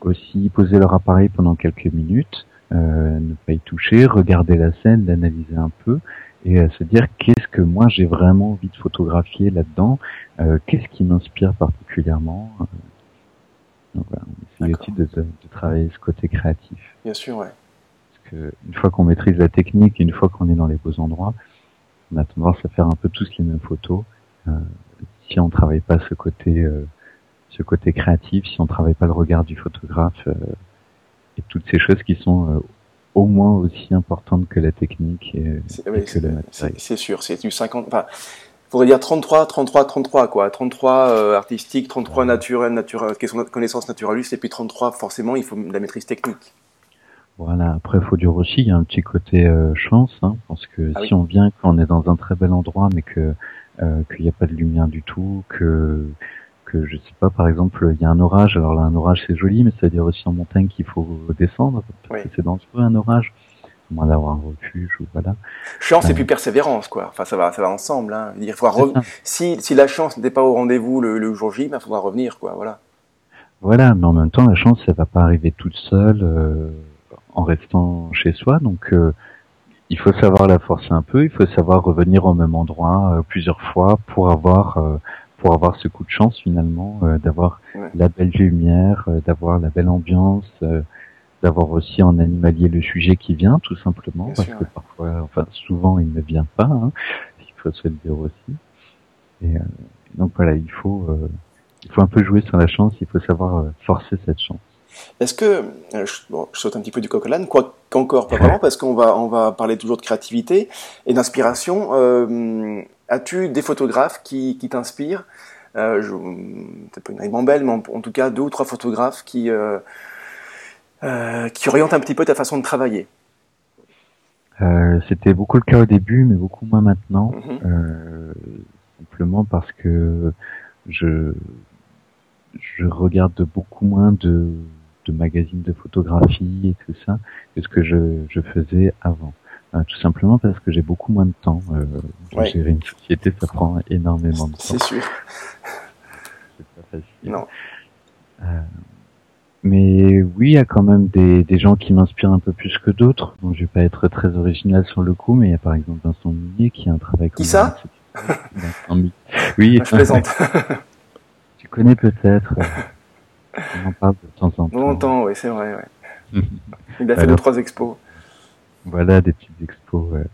aussi poser leur appareil pendant quelques minutes, ne pas y toucher, regarder la scène, l'analyser un peu et se dire qu'est-ce que moi j'ai vraiment envie de photographier là-dedans, qu'est-ce qui m'inspire particulièrement. Donc voilà, on essaie de, de, travailler ce côté créatif. Bien sûr, ouais. Parce que une fois qu'on maîtrise la technique, une fois qu'on est dans les beaux endroits, on a tendance à faire un peu tous les mêmes photos. Euh, si on travaille pas ce côté, euh, ce côté créatif, si on travaille pas le regard du photographe euh, et toutes ces choses qui sont euh, au moins aussi importantes que la technique et, et que le matériel. C'est sûr, c'est du 50. Enfin, faudrait dire 33, 33, 33 quoi. 33 euh, artistique, 33 naturel, naturel, connaissance naturaliste, et puis 33 forcément il faut de la maîtrise technique. Voilà. Après, il faut dire aussi, il y a un petit côté euh, chance, hein, parce que ah si on vient quand on est dans un très bel endroit, mais que euh, qu'il n'y a pas de lumière du tout, que que je sais pas, par exemple, il y a un orage. Alors là, un orage c'est joli, mais ça veut dire aussi en montagne qu'il faut descendre parce que c'est dangereux un orage. Moins d'avoir un refuge ou voilà. Chance et puis persévérance, quoi. Enfin, ça va, ça va ensemble. Hein. Il faudra si, si la chance n'était pas au rendez-vous le, jour J, il ben, faudra revenir, quoi. Voilà. Voilà, mais en même temps, la chance, elle va pas arriver toute seule euh, en restant chez soi. Donc, euh, il faut savoir la forcer un peu. Il faut savoir revenir au même endroit euh, plusieurs fois pour avoir pour avoir ce coup de chance finalement, d'avoir la belle lumière, d'avoir la belle ambiance, d'avoir aussi en animalier le sujet qui vient, tout simplement, parce que parfois, enfin souvent, il ne vient pas. Hein, il faut se le dire aussi. Et donc voilà, il faut il faut un peu jouer sur la chance, il faut savoir euh, forcer cette chance. Est-ce que, euh, je, saute un petit peu du coq à l'âne, quoi qu'encore pas vraiment, parce qu'on va, on va parler toujours de créativité et d'inspiration. Euh, as-tu des photographes qui, qui t'inspirent? Euh, Peut-être pas une ribambelle, mais en, tout cas deux ou trois photographes qui, euh, qui orientent un petit peu ta façon de travailler. C'était beaucoup le cas au début, mais beaucoup moins maintenant. Mm-hmm. simplement parce que je je regarde beaucoup moins de, de magazines de photographie et tout ça que ce que je, je faisais avant. Euh, tout simplement parce que j'ai beaucoup moins de temps. Euh, Gérer une société, ça prend énormément de temps. C'est sûr. C'est pas facile. Non. Euh, mais oui, il y a quand même des, des gens qui m'inspirent un peu plus que d'autres. Bon, je vais pas être très original sur le coup, mais il y a par exemple Vincent Munier qui a un travail. Qui ça Oui. je plaisante. connais peut-être. On en parle de temps en temps. Longtemps, oui, c'est vrai. Ouais. Il a fait deux, trois expos. Voilà, des petites expos. Ouais.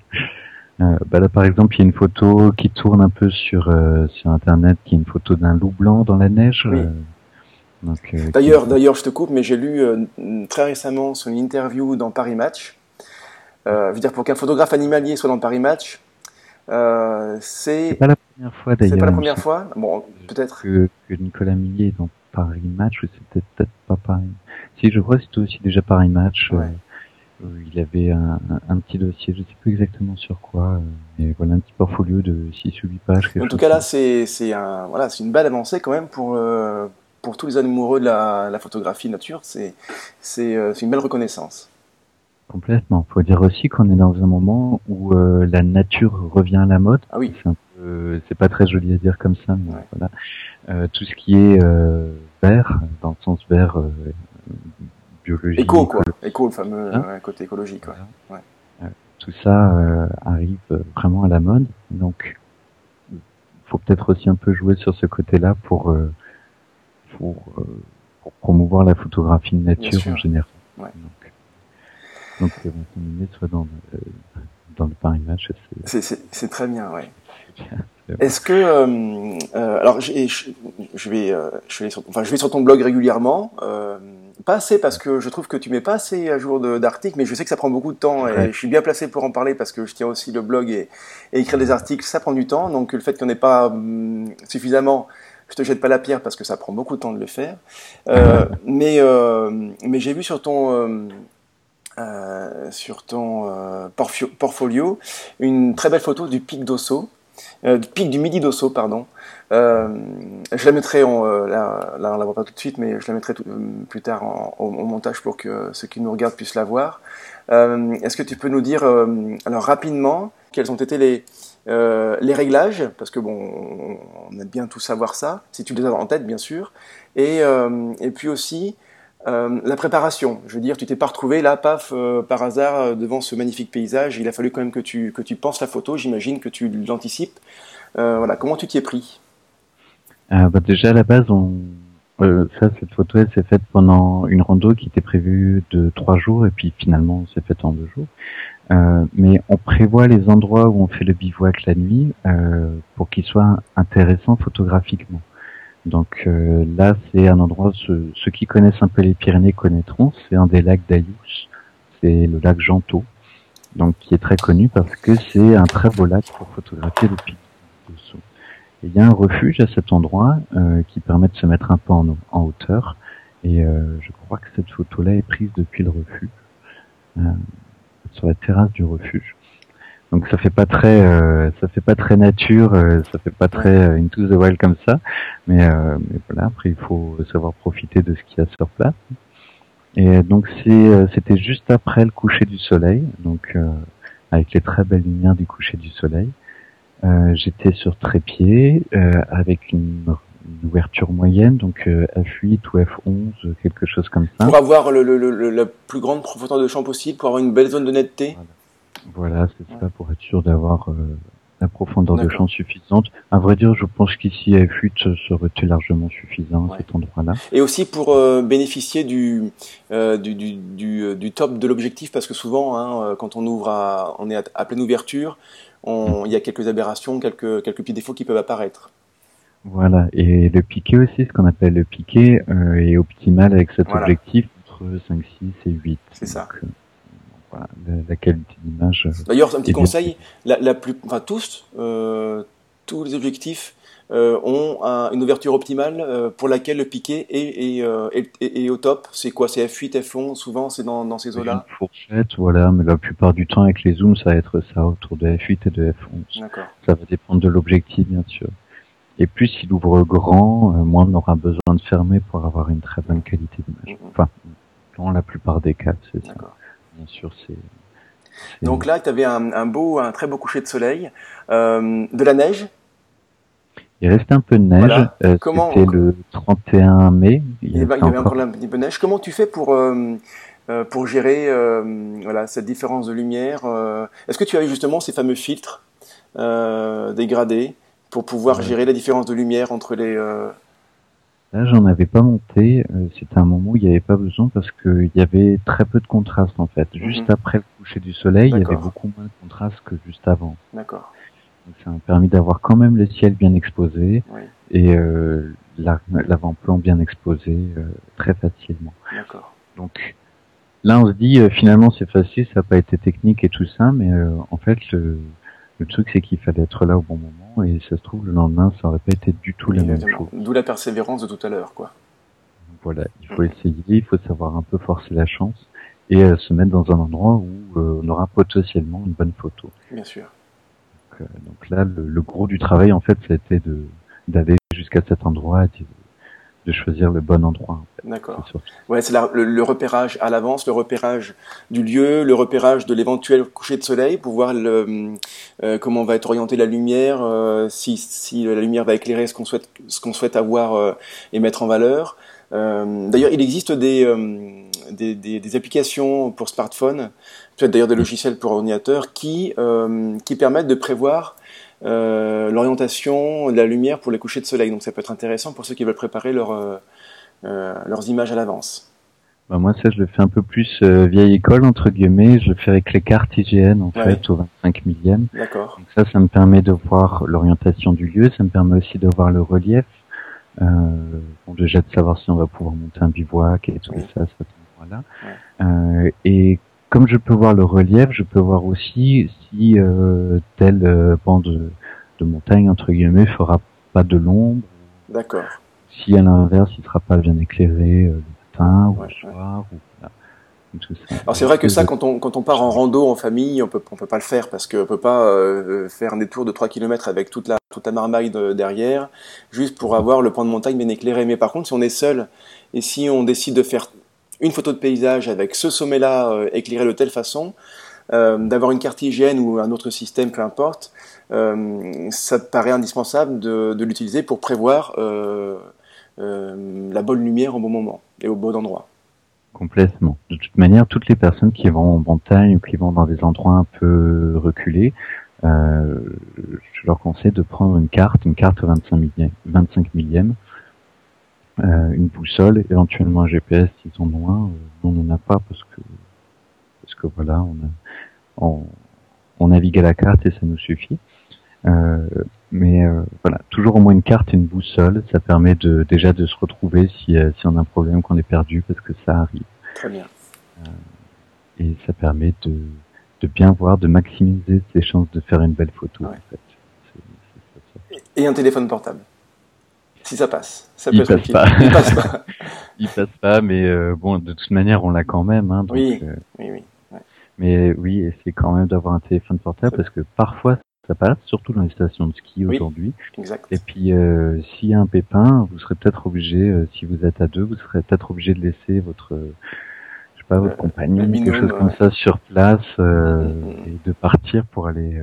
Euh, bah là, par exemple, il y a une photo qui tourne un peu sur euh, sur Internet, qui est une photo d'un loup blanc dans la neige. Oui. Euh, euh d'ailleurs, d'ailleurs, je te coupe, mais j'ai lu euh, très récemment son interview dans Paris Match. Euh, je veux dire, pour qu'un photographe animalier soit dans Paris Match, c'est première fois d'ailleurs. C'est pas la première fois Bon, peut-être. Que, que, Nicolas Millet est dans Paris Match, ou c'était peut-être pas Paris. Si, je crois c'était aussi déjà Paris Match. Euh, où il avait un, un, petit dossier, je sais plus exactement sur quoi, euh, mais voilà un petit portfolio de 6 ou 8 pages. En tout cas là, c'est c'est un voilà, c'est une belle avancée quand même pour euh, pour tous les amoureux de la, la photographie nature. C'est c'est une belle reconnaissance. Complètement. Faut dire aussi qu'on est dans un moment où la nature revient à la mode. Ah oui. Euh, c'est pas très joli à dire comme ça, mais voilà. Euh, tout ce qui est euh, vert, dans le sens vert biologique. Éco, quoi. Éco, le fameux hein côté écologique, ouais. tout ça arrive vraiment à la mode, donc faut peut-être aussi un peu jouer sur ce côté-là pour pour, pour, promouvoir la photographie de nature en général. Ouais. Donc, donc soit dans dans le Paris Match. C'est très bien, ouais. Est-ce que euh, euh, alors je, je, vais euh, je vais sur, enfin je vais sur ton blog régulièrement, euh, pas assez parce que je trouve que tu mets pas assez à jour d'articles, mais je sais que ça prend beaucoup de temps et je suis bien placé pour en parler parce que je tiens aussi le blog et, et écrire des articles, ça prend du temps. Donc le fait qu'on n'ait pas hum, suffisamment je te jette pas la pierre parce que ça prend beaucoup de temps de le faire. Euh, mais mais j'ai vu sur ton euh, sur ton portfolio une très belle photo du pic d'Osso euh, pic du Midi d'Osso, pardon. Euh, je la mettrai, en, euh, là, là, on la voit pas tout de suite, mais je la mettrai plus tard en, au, montage pour que ceux qui nous regardent puissent la voir. Est-ce que tu peux nous dire, alors rapidement, quels ont été les, les réglages, parce que bon, on aime bien tout savoir ça, si tu les as en tête, bien sûr, et, et puis aussi euh, la préparation, je veux dire, tu t'es pas retrouvé là, paf, euh, par hasard, euh, devant ce magnifique paysage. Il a fallu quand même que tu, que tu penses la photo, j'imagine que tu l'anticipes. voilà, comment tu t'y es pris? Bah Déjà, à la base, on... ça, cette photo, elle s'est faite pendant une rando qui était prévue de trois jours, et puis finalement, c'est faite en deux jours. mais on prévoit les endroits où on fait le bivouac la nuit pour qu'ils soient intéressants photographiquement. Donc euh, là, c'est un endroit, ceux, qui connaissent un peu les Pyrénées connaîtront, c'est un des lacs d'Ayous, c'est le lac Gentot, donc qui est très connu parce que c'est un très beau lac pour photographier le pic Il y a un refuge à cet endroit euh, qui permet de se mettre un peu en, hauteur, et euh, je crois que cette photo-là est prise depuis le refuge, sur la terrasse du refuge. Donc ça fait pas très, euh, ça fait pas très nature, euh, ça fait pas très euh, into the wild comme ça. Mais, euh, mais voilà, après il faut savoir profiter de ce qu'il y a sur place. Et donc c'est, c'était juste après le coucher du soleil, donc avec les très belles lumières du coucher du soleil. J'étais sur trépied avec une, ouverture moyenne, donc F8 ou F11, quelque chose comme ça. Pour avoir le, le, le, la plus grande profondeur de champ possible, pour avoir une belle zone de netteté. Voilà, c'est ça, pour être sûr d'avoir euh, la profondeur de champ suffisante. À vrai dire, je pense qu'ici, F8 serait largement suffisant à cet endroit-là. Et aussi pour euh, bénéficier du, euh, du, du, du, du, top de l'objectif, parce que souvent, hein, quand on ouvre à, on est à, pleine ouverture, on, il y a quelques aberrations, quelques, quelques petits défauts qui peuvent apparaître. Voilà, et le piqué aussi, ce qu'on appelle le piqué, est optimal avec cet objectif entre 5, 6 et 8. C'est ça la, qualité d'image. Euh, D'ailleurs, un petit conseil, la, la, plus, enfin tous, euh, tous les objectifs euh, ont une ouverture optimale euh, pour laquelle le piqué est, est, euh, est, est au top. C'est quoi? C'est F8, F11 Souvent, c'est dans, dans ces eaux-là? Une fourchette, voilà, mais la plupart du temps, avec les zooms, ça va être ça, autour de F8 et de F11. D'accord. Ça va dépendre de l'objectif, bien sûr. Et plus il ouvre grand, moins on aura besoin de fermer pour avoir une très bonne qualité d'image. Mm-hmm. Enfin, dans la plupart des cas, c'est ça bien sûr, c'est. Donc là, tu avais un, beau, un très beau coucher de soleil, euh, de la neige. Il restait un peu de neige. Euh, C'était le 31 mai. Il y, avait, encore un petit peu de neige. Comment tu fais pour euh, pour gérer voilà cette différence de lumière Est-ce que tu avais justement ces fameux filtres dégradés pour pouvoir gérer la différence de lumière entre les Là, j'en avais pas monté. Euh, c'était un moment où il n'y avait pas besoin parce qu'il y avait très peu de contraste en fait. Juste mhm. après le coucher du soleil, il y avait beaucoup moins de contraste que juste avant. D'accord. Ça m'a permis d'avoir quand même le ciel bien exposé et euh, l'avant-plan bien exposé euh, très facilement. D'accord. Donc là, on se dit euh, finalement c'est facile, ça n'a pas été technique et tout ça, mais en fait le, le truc c'est qu'il fallait être là au bon moment et ça se trouve le lendemain ça aurait pas été du tout la même chose. D'où la persévérance de tout à l'heure quoi. Voilà, il faut essayer, il faut savoir un peu forcer la chance et euh, se mettre dans un endroit où euh, on aura potentiellement une bonne photo. Bien sûr. Donc, euh, donc là, le, le, gros du travail en fait, c'était de d'aller jusqu'à cet endroit, de choisir le bon endroit. D'accord. Ouais, c'est le, repérage à l'avance, le repérage du lieu, le repérage de l'éventuel coucher de soleil pour voir le, euh, comment va être orientée la lumière, euh, si, si la lumière va éclairer ce qu'on souhaite, ce qu'on souhaite avoir euh, et mettre en valeur. d'ailleurs, il existe des, des, des, des, applications pour smartphone, peut-être d'ailleurs des logiciels pour ordinateur, qui, qui permettent de prévoir euh, l'orientation de la lumière pour les couchers de soleil. Donc ça peut être intéressant pour ceux qui veulent préparer leur, euh, euh, leurs images à l'avance. Bah moi ça je le fais un peu plus vieille école entre guillemets, je le fais avec les cartes IGN en fait au 25 millième. D'accord. Donc ça ça me permet de voir l'orientation du lieu, ça me permet aussi de voir le relief. Euh, bon, déjà de savoir si on va pouvoir monter un bivouac et tout ça, ça voilà. Euh, et comme je peux voir le relief, je peux voir aussi si euh, telle euh, bande de, montagne entre guillemets fera pas de l'ombre. D'accord. Si à l'inverse, il sera pas bien éclairé euh, le matin ou le soir. Ou, voilà. Alors c'est vrai que ça, quand on, quand on part en rando en famille, on peut, on peut pas le faire parce qu'on peut pas euh, faire un détour de 3 km avec toute la, toute la marmaille derrière, juste pour avoir le point de montagne bien éclairé. Mais par contre, si on est seul et si on décide de faire une photo de paysage avec ce sommet-là euh, éclairé de telle façon, euh, d'avoir une carte hygiène ou un autre système, peu importe, euh, ça paraît indispensable de, de l'utiliser pour prévoir euh, euh, la bonne lumière au bon moment et au bon endroit. Complètement. De toute manière, toutes les personnes qui vont en montagne ou qui vont dans des endroits un peu reculés, je leur conseille de prendre une carte, une carte 25 millième, 25 millième euh, une boussole, éventuellement un GPS s'ils sont loin. Euh, on n'en a pas parce que parce que voilà, on, a, on, on navigue à la carte et ça nous suffit. Euh, mais euh, voilà, toujours au moins une carte et une boussole, ça permet de déjà de se retrouver si, si on a un problème, qu'on est perdu, parce que ça arrive. Très bien. et ça permet de, de bien voir, de maximiser ses chances de faire une belle photo. En fait. Et un téléphone portable si ça passe. Ça peut il, passe pas. il passe pas. il passe pas, mais euh, bon, de toute manière, on l'a quand même. Hein, donc, oui. Euh, oui, oui. Mais oui, essayez quand même d'avoir un téléphone portable parce que parfois ça passe, surtout dans les stations de ski aujourd'hui. Exact. Et puis, euh, s'il y a un pépin, vous serez peut-être obligé, euh, si vous êtes à deux, vous serez peut-être obligé de laisser votre, euh, je sais pas, votre compagnon, quelque chose comme ça sur place mm, mm. et de partir pour aller,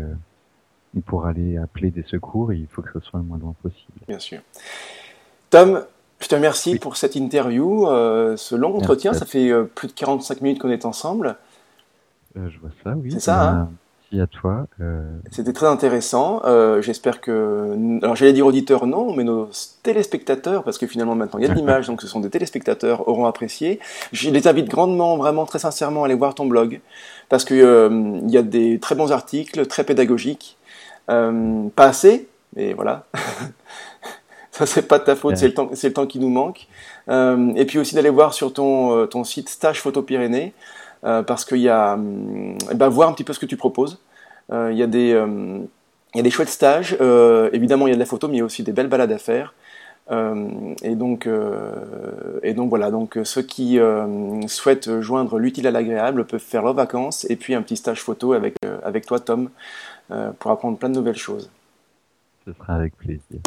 pour aller appeler des secours. il faut que ce soit le moins loin possible. Bien sûr. Tom, je te remercie pour cette interview, ce long entretien. Ça fait plus de 45 minutes qu'on est ensemble. je vois ça, oui. C'est ça, hein à toi. Euh. C'était très intéressant. Euh, j'espère que, alors j'allais dire auditeurs non, mais nos téléspectateurs, parce que finalement maintenant il y a de l'image, donc ce sont des téléspectateurs, auront apprécié. Je les invite grandement, vraiment très sincèrement, à aller voir ton blog, parce qu'il euh, y a des très bons articles, très pédagogiques. Pas assez, mais voilà. Ça c'est pas de ta faute, c'est le temps, c'est le temps qui nous manque. et puis aussi d'aller voir sur ton ton site Stage Photo Pyrénées. parce qu'il y a, bah, voir un petit peu ce que tu proposes. Euh, il y a des euh, il y a des chouettes stages. Euh, évidemment, il y a de la photo, mais il y a aussi des belles balades à faire. et donc, et donc voilà. Donc ceux qui souhaitent joindre l'utile à l'agréable peuvent faire leurs vacances et puis un petit stage photo avec avec toi, Tom, pour apprendre plein de nouvelles choses. Ce sera avec plaisir.